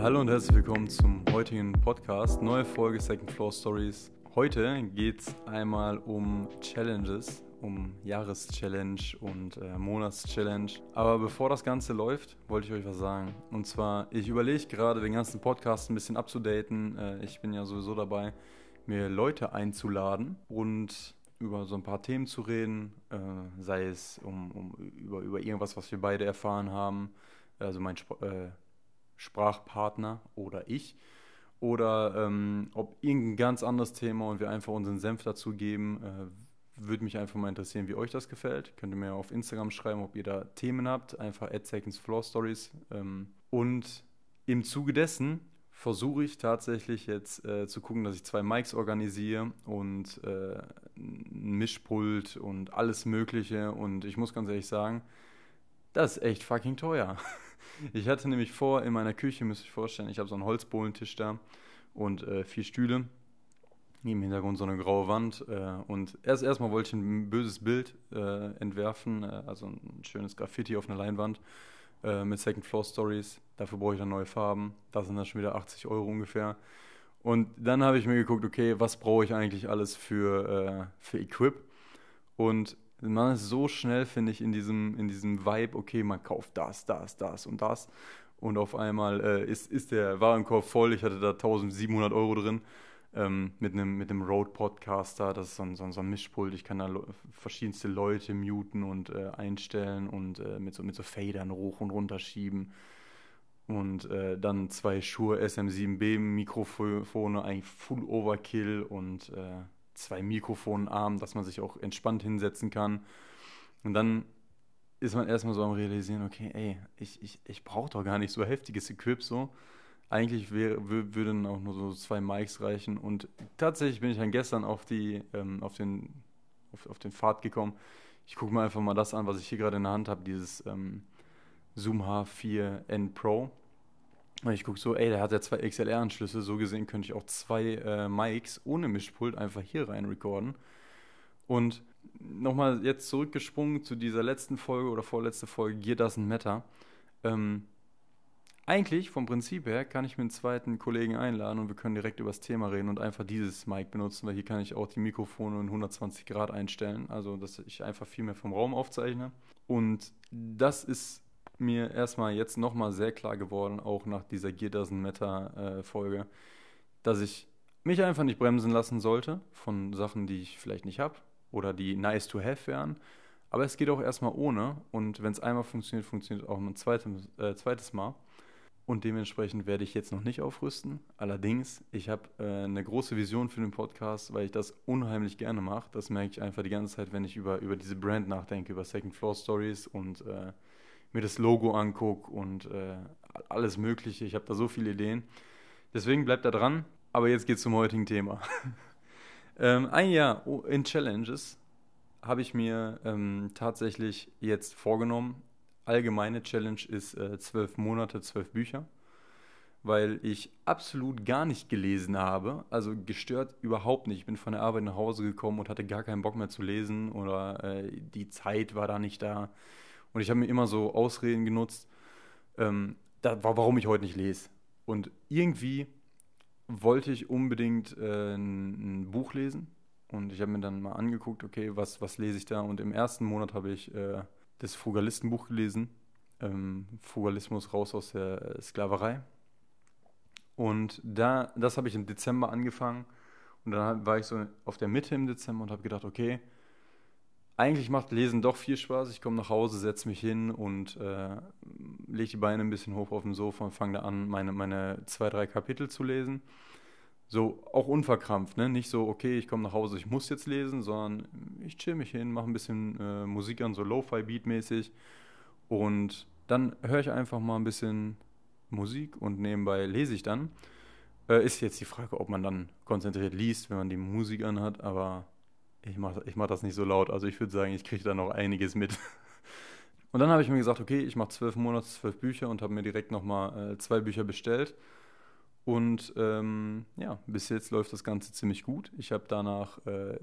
Hallo und herzlich willkommen zum heutigen Podcast. Neue Folge Second Floor Stories. Heute geht es einmal um Challenges, um Jahreschallenge und äh, Monatschallenge. Aber bevor das Ganze läuft, wollte ich euch was sagen. Und zwar, ich überlege gerade, den ganzen Podcast ein bisschen abzudaten. Äh, ich bin ja sowieso dabei, mir Leute einzuladen und über so ein paar Themen zu reden, äh, sei es um, um, über, über irgendwas, was wir beide erfahren haben, also mein Sp äh, Sprachpartner oder ich, oder ähm, ob irgendein ganz anderes Thema und wir einfach unseren Senf dazu geben. Äh, würde mich einfach mal interessieren, wie euch das gefällt. Könnt ihr mir auf Instagram schreiben, ob ihr da Themen habt. Einfach at Seconds Floor Stories. Ähm, und im Zuge dessen versuche ich tatsächlich jetzt äh, zu gucken, dass ich zwei Mics organisiere und äh, ein Mischpult und alles Mögliche. Und ich muss ganz ehrlich sagen, das ist echt fucking teuer. Ich hatte nämlich vor, in meiner Küche, müsst ihr euch vorstellen, ich habe so einen Holzbohlentisch da und äh, vier Stühle. Im Hintergrund so eine graue Wand. Äh, und erst erstmal wollte ich ein böses Bild äh, entwerfen, äh, also ein schönes Graffiti auf einer Leinwand äh, mit Second Floor Stories. Dafür brauche ich dann neue Farben. Da sind das schon wieder 80 Euro ungefähr. Und dann habe ich mir geguckt, okay, was brauche ich eigentlich alles für, äh, für Equip? Und man ist so schnell, finde ich, in diesem, in diesem Vibe, okay, man kauft das, das, das und das. Und auf einmal äh, ist, ist der Warenkorb voll. Ich hatte da 1700 Euro drin ähm, mit einem mit Rode Podcaster. Das ist so ein, so, ein, so ein Mischpult. Ich kann da verschiedenste Leute muten und äh, einstellen und äh, mit, so, mit so Fadern hoch und runter schieben. Und äh, dann zwei Shure SM7B Mikrofone, eigentlich Full Overkill und äh, zwei Mikrofonarmen, dass man sich auch entspannt hinsetzen kann. Und dann ist man erstmal so am realisieren, okay, ey, ich, ich, ich brauche doch gar nicht so heftiges Equip so. Eigentlich wär, würden auch nur so zwei Mics reichen. Und tatsächlich bin ich dann gestern auf die, ähm, auf den, auf, auf den Pfad gekommen. Ich gucke mir einfach mal das an, was ich hier gerade in der Hand habe, dieses ähm, Zoom H4N Pro. Und ich gucke so, ey, der hat ja zwei XLR-Anschlüsse. So gesehen könnte ich auch zwei äh, Mics ohne Mischpult einfach hier rein recorden. Und nochmal jetzt zurückgesprungen zu dieser letzten Folge oder vorletzte Folge, Gear Doesn't Matter. Ähm, eigentlich, vom Prinzip her, kann ich mir einen zweiten Kollegen einladen und wir können direkt über das Thema reden und einfach dieses Mic benutzen, weil hier kann ich auch die Mikrofone in 120 Grad einstellen, also dass ich einfach viel mehr vom Raum aufzeichne. Und das ist mir erstmal jetzt nochmal sehr klar geworden, auch nach dieser Gear Doesn't Matter äh, Folge, dass ich mich einfach nicht bremsen lassen sollte von Sachen, die ich vielleicht nicht habe oder die nice to have wären. Aber es geht auch erstmal ohne und wenn es einmal funktioniert, funktioniert auch ein zweites, äh, zweites Mal. Und dementsprechend werde ich jetzt noch nicht aufrüsten. Allerdings, ich habe äh, eine große Vision für den Podcast, weil ich das unheimlich gerne mache. Das merke ich einfach die ganze Zeit, wenn ich über, über diese Brand nachdenke, über Second Floor Stories und äh, mir das Logo angucke und äh, alles Mögliche. Ich habe da so viele Ideen. Deswegen bleibt da dran. Aber jetzt geht es zum heutigen Thema. ähm, ein Jahr in Challenges habe ich mir ähm, tatsächlich jetzt vorgenommen. Allgemeine Challenge ist äh, zwölf Monate, zwölf Bücher, weil ich absolut gar nicht gelesen habe, also gestört überhaupt nicht. Ich bin von der Arbeit nach Hause gekommen und hatte gar keinen Bock mehr zu lesen oder äh, die Zeit war da nicht da. Und ich habe mir immer so Ausreden genutzt, ähm, da, warum ich heute nicht lese. Und irgendwie wollte ich unbedingt äh, ein, ein, Buch lesen. Und ich habe mir dann mal angeguckt, okay, was, was lese ich da? Und im ersten Monat habe ich äh, das Frugalistenbuch gelesen. Ähm, Frugalismus raus aus der Sklaverei. Und da, das habe ich im Dezember angefangen. Und dann war ich so auf der Mitte im Dezember und habe gedacht, okay, eigentlich macht Lesen doch viel Spaß. Ich komme nach Hause, setze mich hin und äh, lege die Beine ein bisschen hoch auf dem Sofa und fange da an, meine, meine zwei, drei Kapitel zu lesen. So auch unverkrampft, ne? Nicht so, okay, ich komme nach Hause, ich muss jetzt lesen, sondern ich chill mich hin, mache ein bisschen äh, Musik an, so Lo-Fi-Beat-mäßig. Und dann höre ich einfach mal ein bisschen Musik und nebenbei lese ich dann. Äh, ist jetzt die Frage, ob man dann konzentriert liest, wenn man die Musik anhat, aber ich mache ich mach das nicht so laut. Also ich würde sagen, ich kriege da noch einiges mit. Und dann habe ich mir gesagt, okay, ich mache zwölf Monate, zwölf Bücher und habe mir direkt nochmal äh, zwei Bücher bestellt. Und ähm, ja, bis jetzt läuft das Ganze ziemlich gut. Ich habe danach äh,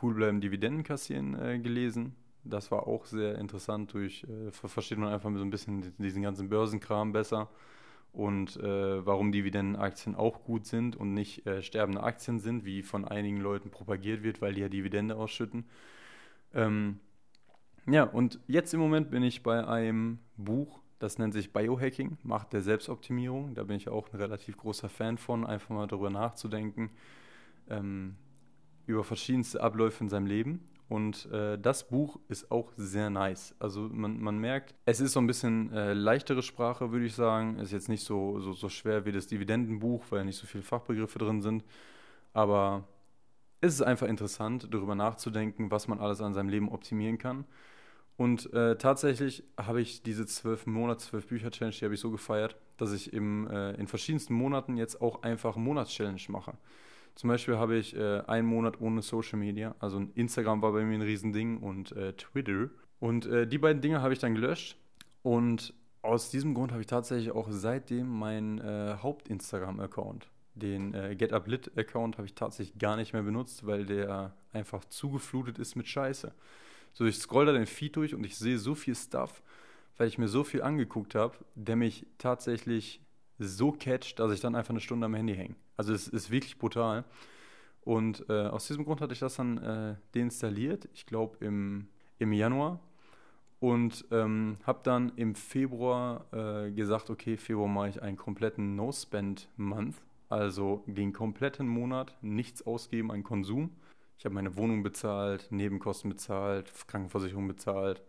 Cool bleiben Dividenden kassieren äh, gelesen. Das war auch sehr interessant. Durch äh, versteht man einfach so ein bisschen diesen ganzen Börsenkram besser und äh, warum Dividendenaktien auch gut sind und nicht äh, sterbende Aktien sind, wie von einigen Leuten propagiert wird, weil die ja Dividende ausschütten. Ähm, ja, und jetzt im Moment bin ich bei einem Buch, das nennt sich Biohacking, Macht der Selbstoptimierung. Da bin ich auch ein relativ großer Fan von, einfach mal darüber nachzudenken, ähm, über verschiedenste Abläufe in seinem Leben. Und äh, das Buch ist auch sehr nice. Also man, man merkt, es ist so ein bisschen äh, leichtere Sprache, würde ich sagen. Ist jetzt nicht so, so, so schwer wie das Dividendenbuch, weil nicht so viele Fachbegriffe drin sind. Aber es ist einfach interessant, darüber nachzudenken, was man alles an seinem Leben optimieren kann. Und äh, tatsächlich habe ich diese zwölf Monats, zwölf Bücher-Challenge, die habe ich so gefeiert, dass ich im, äh, in verschiedensten Monaten jetzt auch einfach Monats-Challenge mache. Zum Beispiel habe ich äh, einen Monat ohne Social Media. Also Instagram war bei mir ein Riesending und äh, Twitter. Und äh, die beiden Dinge habe ich dann gelöscht. Und aus diesem Grund habe ich tatsächlich auch seitdem meinen äh, Haupt-Instagram-Account, den GetUpLit-Account, habe ich tatsächlich gar nicht mehr benutzt, weil der einfach zugeflutet ist mit Scheiße. So, ich scroll da den Feed durch und ich sehe so viel Stuff, weil ich mir so viel angeguckt habe, der mich tatsächlich so catcht, dass ich dann einfach eine Stunde am Handy hänge. Also es ist wirklich brutal. Und äh, aus diesem Grund hatte ich das dann äh, deinstalliert, ich glaube im, im Januar. Und ähm, habe dann im Februar äh, gesagt, okay, Februar mache ich einen kompletten No-Spend-Month. Also den kompletten Monat nichts ausgeben an Konsum. Ich habe meine Wohnung bezahlt, Nebenkosten bezahlt, Krankenversicherung bezahlt,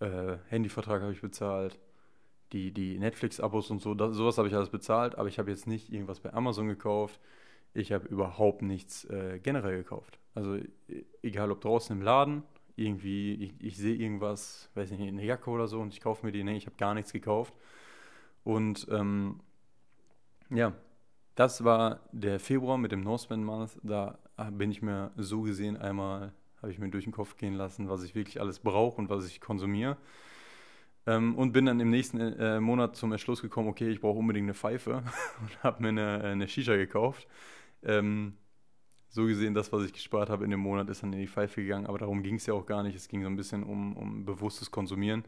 äh, Handyvertrag habe ich bezahlt die, die Netflix-Abos und so, das, sowas habe ich alles bezahlt, aber ich habe jetzt nicht irgendwas bei Amazon gekauft. Ich habe überhaupt nichts äh, generell gekauft. Also e, egal ob draußen im Laden, irgendwie, ich, ich sehe irgendwas, weiß nicht, eine Jacke oder so und ich kaufe mir die, nee, ich habe gar nichts gekauft. Und ähm, ja, das war der Februar mit dem Northman Month. Da bin ich mir so gesehen einmal, habe ich mir durch den Kopf gehen lassen, was ich wirklich alles brauche und was ich konsumiere. Ähm, und bin dann im nächsten äh, Monat zum Entschluss gekommen, okay, ich brauche unbedingt eine Pfeife und habe mir eine, eine Shisha gekauft. Ähm, so gesehen, das, was ich gespart habe in dem Monat, ist dann in die Pfeife gegangen, aber darum ging es ja auch gar nicht. Es ging so ein bisschen um, um bewusstes Konsumieren.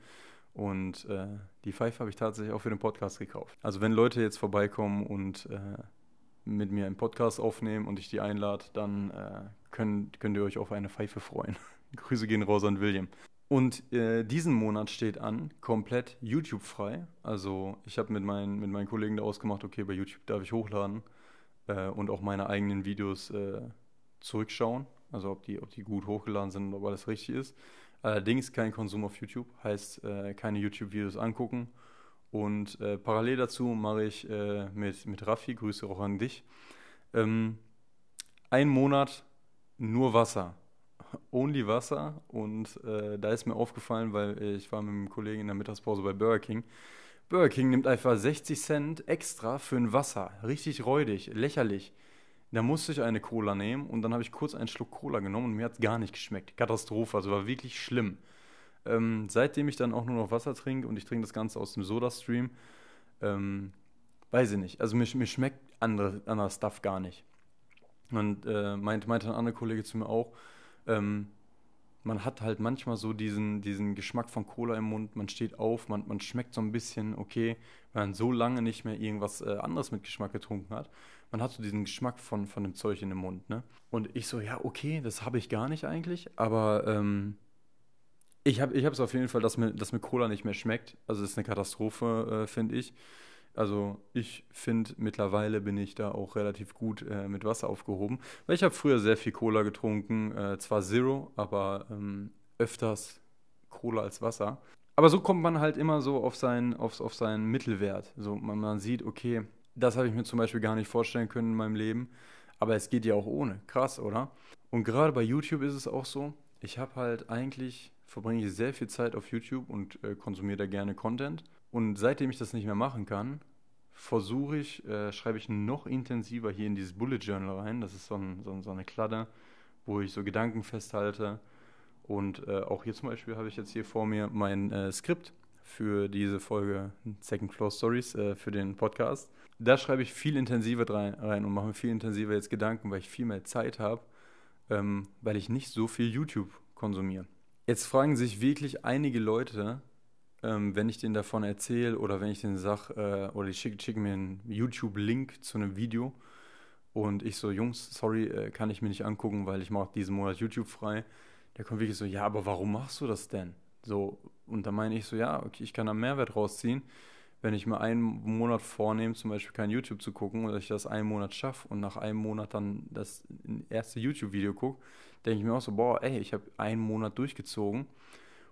Und äh, die Pfeife habe ich tatsächlich auch für den Podcast gekauft. Also wenn Leute jetzt vorbeikommen und äh, mit mir einen Podcast aufnehmen und ich die einlade, dann äh, könnt, könnt ihr euch auf eine Pfeife freuen. Grüße gehen raus an William. Und äh, diesen Monat steht an, komplett YouTube-frei. Also ich habe mit, mein, mit meinen Kollegen da ausgemacht, okay, bei YouTube darf ich hochladen äh, und auch meine eigenen Videos äh, zurückschauen. Also ob die, ob die gut hochgeladen sind und ob alles richtig ist. Allerdings kein Konsum auf YouTube, heißt äh, keine YouTube-Videos angucken. Und äh, parallel dazu mache ich äh, mit, mit Raffi, Grüße auch an dich, ähm, einen Monat nur Wasser only Wasser und äh, da ist mir aufgefallen, weil ich war mit einem Kollegen in der Mittagspause bei Burger King. Burger King nimmt einfach 60 Cent extra für ein Wasser. Richtig räudig, lächerlich. Da musste ich eine Cola nehmen und dann habe ich kurz einen Schluck Cola genommen und mir hat es gar nicht geschmeckt. Katastrophe, also war wirklich schlimm. Ähm, seitdem ich dann auch nur noch Wasser trinke und ich trinke das Ganze aus dem Soda-Stream, ähm, weiß ich nicht. Also mir, mir schmeckt andere, anderer Stuff gar nicht. Und äh, meinte, meinte ein anderer Kollege zu mir auch, ähm, man hat halt manchmal so diesen, diesen Geschmack von Cola im Mund, man steht auf, man, man schmeckt so ein bisschen, okay, wenn man so lange nicht mehr irgendwas äh, anderes mit Geschmack getrunken hat, man hat so diesen Geschmack von, von dem Zeug in dem Mund, ne? Und ich so, ja, okay, das habe ich gar nicht eigentlich, aber ähm, ich habe es auf jeden Fall, dass mir, dass mir Cola nicht mehr schmeckt. Also das ist eine Katastrophe, äh, finde ich. Also ich finde, mittlerweile bin ich da auch relativ gut äh, mit Wasser aufgehoben. Weil ich habe früher sehr viel Cola getrunken, äh, zwar Zero, aber ähm, öfters Cola als Wasser. Aber so kommt man halt immer so auf seinen, auf, auf seinen Mittelwert. So, man, man sieht, okay, das habe ich mir zum Beispiel gar nicht vorstellen können in meinem Leben. Aber es geht ja auch ohne. Krass, oder? Und gerade bei YouTube ist es auch so, ich habe halt eigentlich, verbringe ich sehr viel Zeit auf YouTube und äh, konsumiere da gerne Content. Und seitdem ich das nicht mehr machen kann, versuche ich, äh, schreibe ich noch intensiver hier in dieses Bullet Journal rein. Das ist so, ein, so, so eine Kladde, wo ich so Gedanken festhalte. Und äh, auch hier zum Beispiel habe ich jetzt hier vor mir mein äh, Skript für diese Folge Second Floor Stories äh, für den Podcast. Da schreibe ich viel intensiver rein, und mache mir viel intensiver jetzt Gedanken, weil ich viel mehr Zeit habe, ähm, weil ich nicht so viel YouTube konsumiere. Jetzt fragen sich wirklich einige Leute, ähm, wenn ich denen davon erzähle oder wenn ich denen sage, äh, oder die schicken schick mir einen YouTube-Link zu einem Video und ich so, Jungs, sorry, äh, kann ich mir nicht angucken, weil ich mache diesen Monat YouTube frei. Der kommt wirklich so, ja, aber warum machst du das denn? So, und da meine ich so, ja, okay, ich kann da Mehrwert rausziehen, wenn ich mir einen Monat vornehme, zum Beispiel kein YouTube zu gucken, oder ich das einen Monat schaffe und nach einem Monat dann das erste YouTube-Video gucke, denke ich mir auch so, boah, ey, ich habe einen Monat durchgezogen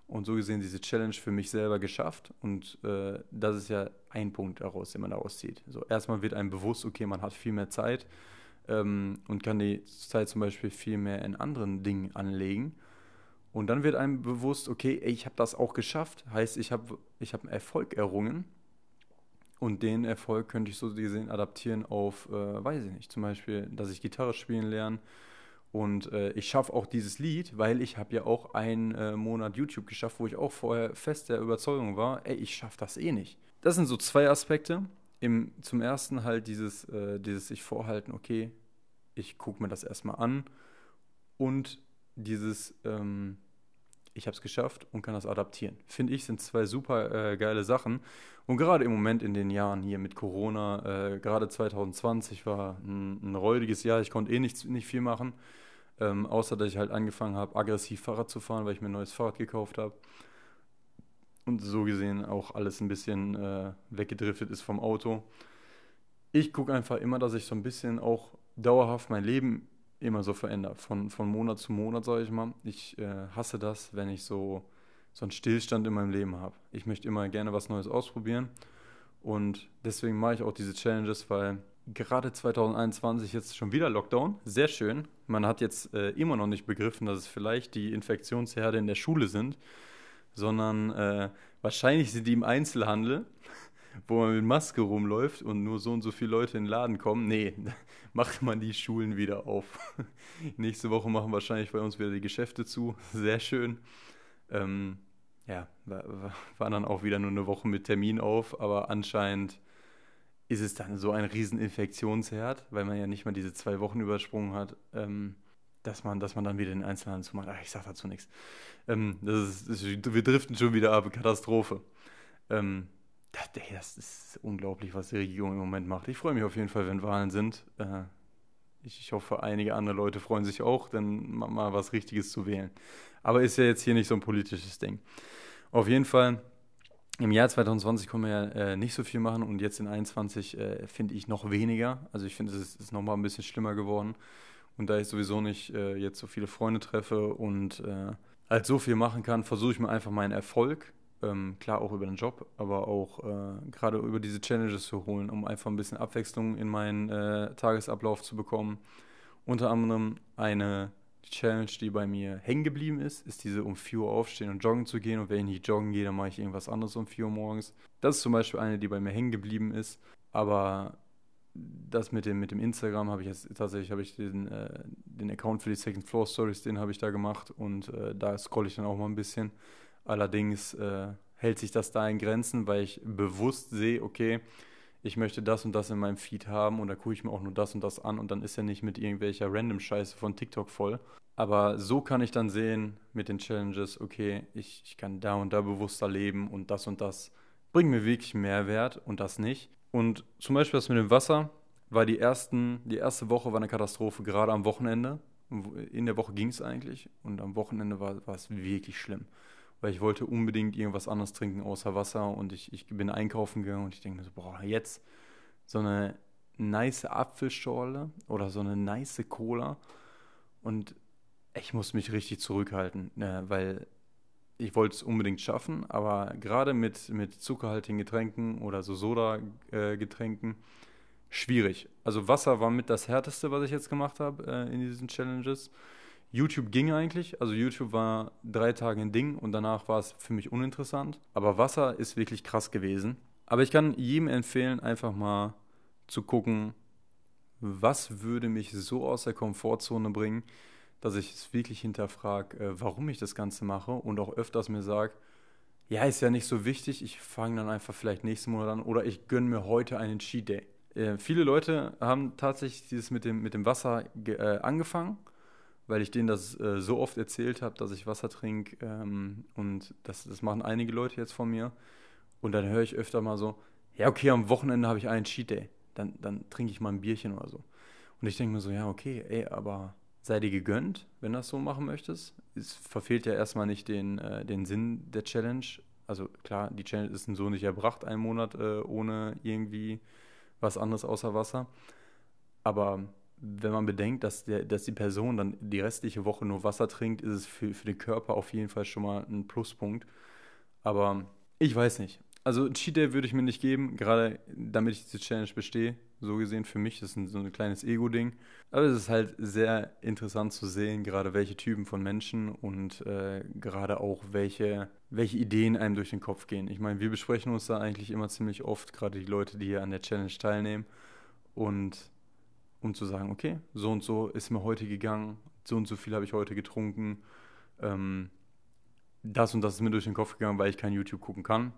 und so gesehen diese Challenge für mich selber geschafft. Und äh, das ist ja ein Punkt daraus, den man daraus zieht. So, erstmal wird einem bewusst, okay, man hat viel mehr Zeit ähm, und kann die Zeit zum Beispiel viel mehr in anderen Dingen anlegen. Und dann wird einem bewusst, okay, ich habe das auch geschafft. Heißt, ich habe ich hab einen Erfolg errungen. Und den Erfolg könnte ich so gesehen adaptieren auf, äh, weiß ich nicht, zum Beispiel, dass ich Gitarre spielen lerne und äh, ich schaffe auch dieses Lied, weil ich habe ja auch einen äh, Monat YouTube geschafft, wo ich auch vorher fest der Überzeugung war, ey, ich schaffe das eh nicht. Das sind so zwei Aspekte. Im, zum ersten halt dieses, äh, dieses sich vorhalten, okay, ich gucke mir das erstmal an und dieses, ähm, ich habe es geschafft und kann das adaptieren. Finde ich, sind zwei super äh, geile Sachen. Und gerade im Moment in den Jahren hier mit Corona, äh, gerade 2020 war ein, ein räudiges Jahr. Ich konnte eh nicht, nicht viel machen, ähm, außer dass ich halt angefangen habe, aggressiv Fahrrad zu fahren, weil ich mir ein neues Fahrrad gekauft habe. Und so gesehen auch alles ein bisschen äh, weggedriftet ist vom Auto. Ich gucke einfach immer, dass ich so ein bisschen auch dauerhaft mein Leben immer so verändert, von, von Monat zu Monat, sage ich mal. Ich äh, hasse das, wenn ich so, so einen Stillstand in meinem Leben habe. Ich möchte immer gerne was Neues ausprobieren und deswegen mache ich auch diese Challenges, weil gerade 2021 jetzt schon wieder Lockdown, sehr schön. Man hat jetzt äh, immer noch nicht begriffen, dass es vielleicht die Infektionsherde in der Schule sind, sondern äh, wahrscheinlich sind die im Einzelhandel wo man mit Maske rumläuft und nur so und so viele Leute in den Laden kommen. Nee, macht man die Schulen wieder auf. Nächste Woche machen wahrscheinlich bei uns wieder die Geschäfte zu. Sehr schön. Ähm, ja, war, war dann auch wieder nur eine Woche mit Termin auf, aber anscheinend ist es dann so ein Rieseninfektionsherd, weil man ja nicht mal diese zwei Wochen übersprungen hat, ähm, dass, man, dass man dann wieder den Einzelhandel zumacht. Ach, ich sag dazu nichts. Ähm, das ist, das, wir driften schon wieder ab, Katastrophe. Ähm, das, das ist unglaublich, was die Regierung im Moment macht. Ich freue mich auf jeden Fall, wenn Wahlen sind. Äh, ich, hoffe, einige andere Leute freuen sich auch, dann mal was Richtiges zu wählen. Aber ist ja jetzt hier nicht so ein politisches Ding. Auf jeden Fall, im Jahr 2020 können wir ja äh, nicht so viel machen und jetzt in 2021 äh, finde ich noch weniger. Also ich finde, es ist, ist nochmal ein bisschen schlimmer geworden. Und da ich sowieso nicht äh, jetzt so viele Freunde treffe und äh, halt so viel machen kann, versuche ich mir einfach meinen Erfolg ähm, klar auch über den Job, aber auch äh, gerade über diese Challenges zu holen, um einfach ein bisschen Abwechslung in meinen äh, Tagesablauf zu bekommen. Unter anderem eine Challenge, die bei mir hängen geblieben ist, ist diese um 4 Uhr aufstehen und joggen zu gehen. Und wenn ich nicht joggen gehe, dann mache ich irgendwas anderes um 4 Uhr morgens. Das ist zum Beispiel eine, die bei mir hängen geblieben ist. Aber das mit dem, mit dem Instagram habe ich jetzt tatsächlich habe ich den, äh, den Account für die Second Floor Stories, den habe ich da gemacht und äh, da scrolle ich dann auch mal ein bisschen. Allerdings äh, hält sich das da in Grenzen, weil ich bewusst sehe, okay, ich möchte das und das in meinem Feed haben und da gucke ich mir auch nur das und das an und dann ist er nicht mit irgendwelcher random Scheiße von TikTok voll. Aber so kann ich dann sehen mit den Challenges, okay, ich, ich kann da und da bewusster leben und das und das bringt mir wirklich Mehrwert und das nicht. Und zum Beispiel das mit dem Wasser war die ersten, die erste Woche war eine Katastrophe, gerade am Wochenende. In der Woche ging es eigentlich und am Wochenende war, war es wirklich schlimm weil ich wollte unbedingt irgendwas anderes trinken außer Wasser und ich, ich bin einkaufen gegangen und ich denke mir so, boah, jetzt so eine nice Apfelschorle oder so eine nice Cola und ich muss mich richtig zurückhalten, ne, weil ich wollte es unbedingt schaffen, aber gerade mit, mit zuckerhaltigen Getränken oder so Soda-Getränken, schwierig. Also Wasser war mit das Härteste, was ich jetzt gemacht habe äh, in diesen Challenges. YouTube ging eigentlich, also YouTube war drei Tage ein Ding und danach war es für mich uninteressant. Aber Wasser ist wirklich krass gewesen. Aber ich kann jedem empfehlen, einfach mal zu gucken, was würde mich so aus der Komfortzone bringen, dass ich es wirklich hinterfrage, äh, warum ich das Ganze mache und auch öfters mir sage, ja, ist ja nicht so wichtig, ich fange dann einfach vielleicht nächsten Monat an oder ich gönne mir heute einen Cheat Day. Äh, viele Leute haben tatsächlich dieses mit dem, mit dem Wasser äh, angefangen, weil ich denen das äh, so oft erzählt habe, dass ich Wasser trinke ähm, und das, das machen einige Leute jetzt von mir. Und dann höre ich öfter mal so, ja, okay, am Wochenende habe ich einen Cheat Day. Dann, dann trinke ich mal ein Bierchen oder so. Und ich denke mir so, ja, okay, ey, aber sei dir gegönnt, wenn du das so machen möchtest. Es verfehlt ja erstmal nicht den, äh, den Sinn der Challenge. Also klar, die Challenge ist so nicht erbracht, einen Monat äh, ohne irgendwie was anderes außer Wasser. Aber wenn man bedenkt, dass, der, dass die Person dann die restliche Woche nur Wasser trinkt, ist es für, für den Körper auf jeden Fall schon mal ein Pluspunkt. Aber ich weiß nicht also Cheat Day würde ich mir nicht geben, gerade damit ich diese Challenge bestehe. So gesehen für mich, das ist so ein kleines Ego-Ding. Aber es ist halt sehr interessant zu sehen, gerade welche Typen von Menschen und äh, gerade auch welche, welche Ideen einem durch den Kopf gehen. Ich meine, wir besprechen uns da eigentlich immer ziemlich oft, gerade die Leute, die hier an der Challenge teilnehmen. Und um zu sagen, okay, so und so ist mir heute gegangen, so und so viel habe ich heute getrunken. Ähm, das und das ist mir durch den Kopf gegangen, weil ich kein YouTube gucken kann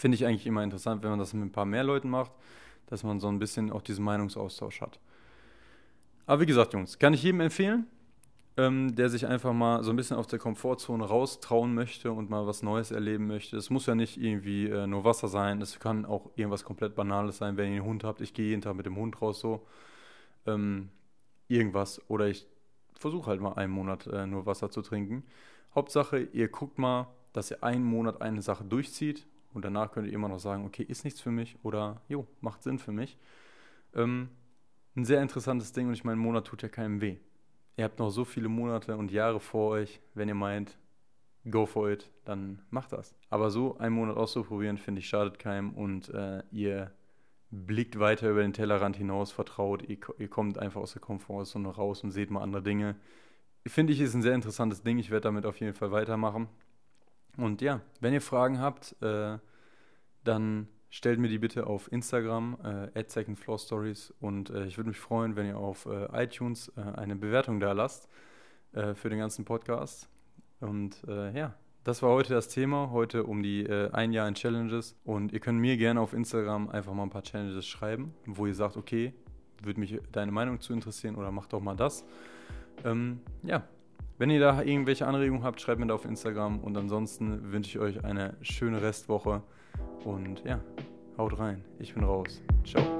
Finde ich eigentlich immer interessant, wenn man das mit ein paar mehr Leuten macht, dass man so ein bisschen auch diesen Meinungsaustausch hat. Aber wie gesagt, Jungs, kann ich jedem empfehlen, ähm, der sich einfach mal so ein bisschen aus der Komfortzone raustrauen möchte und mal was Neues erleben möchte. Es muss ja nicht irgendwie äh, nur Wasser sein, es kann auch irgendwas komplett Banales sein, wenn ihr einen Hund habt. Ich gehe jeden Tag mit dem Hund raus, so. Ähm, irgendwas. Oder ich versuche halt mal einen Monat äh, nur Wasser zu trinken. Hauptsache, ihr guckt mal, dass ihr einen Monat eine Sache durchzieht und danach könnt ihr immer noch sagen, okay, ist nichts für mich oder jo, macht Sinn für mich. Ähm, ein sehr interessantes Ding und ich meine, ein Monat tut ja keinem weh. Ihr habt noch so viele Monate und Jahre vor euch, wenn ihr meint, go for it, dann macht das. Aber so einen Monat auszuprobieren, finde ich, schadet keinem und äh, ihr blickt weiter über den Tellerrand hinaus, vertraut, ihr, ihr kommt einfach aus der Komfortzone raus und seht mal andere Dinge. Finde ich, ist ein sehr interessantes Ding. Ich werde damit auf jeden Fall weitermachen. Und ja, wenn ihr Fragen habt, äh, dann stellt mir die bitte auf Instagram, äh, secondfloorstories. Und äh, ich würde mich freuen, wenn ihr auf äh, iTunes äh, eine Bewertung da lasst äh, für den ganzen Podcast. Und äh, ja, das war heute das Thema, heute um die äh, ein Jahr in Challenges. Und ihr könnt mir gerne auf Instagram einfach mal ein paar Challenges schreiben, wo ihr sagt, okay, würde mich deine Meinung zu interessieren oder mach doch mal das. Ähm, ja, wenn ihr da irgendwelche Anregungen habt, schreibt mir da auf Instagram. Und ansonsten wünsche ich euch eine schöne Restwoche. Und ja, haut rein. Ich bin raus. Ciao.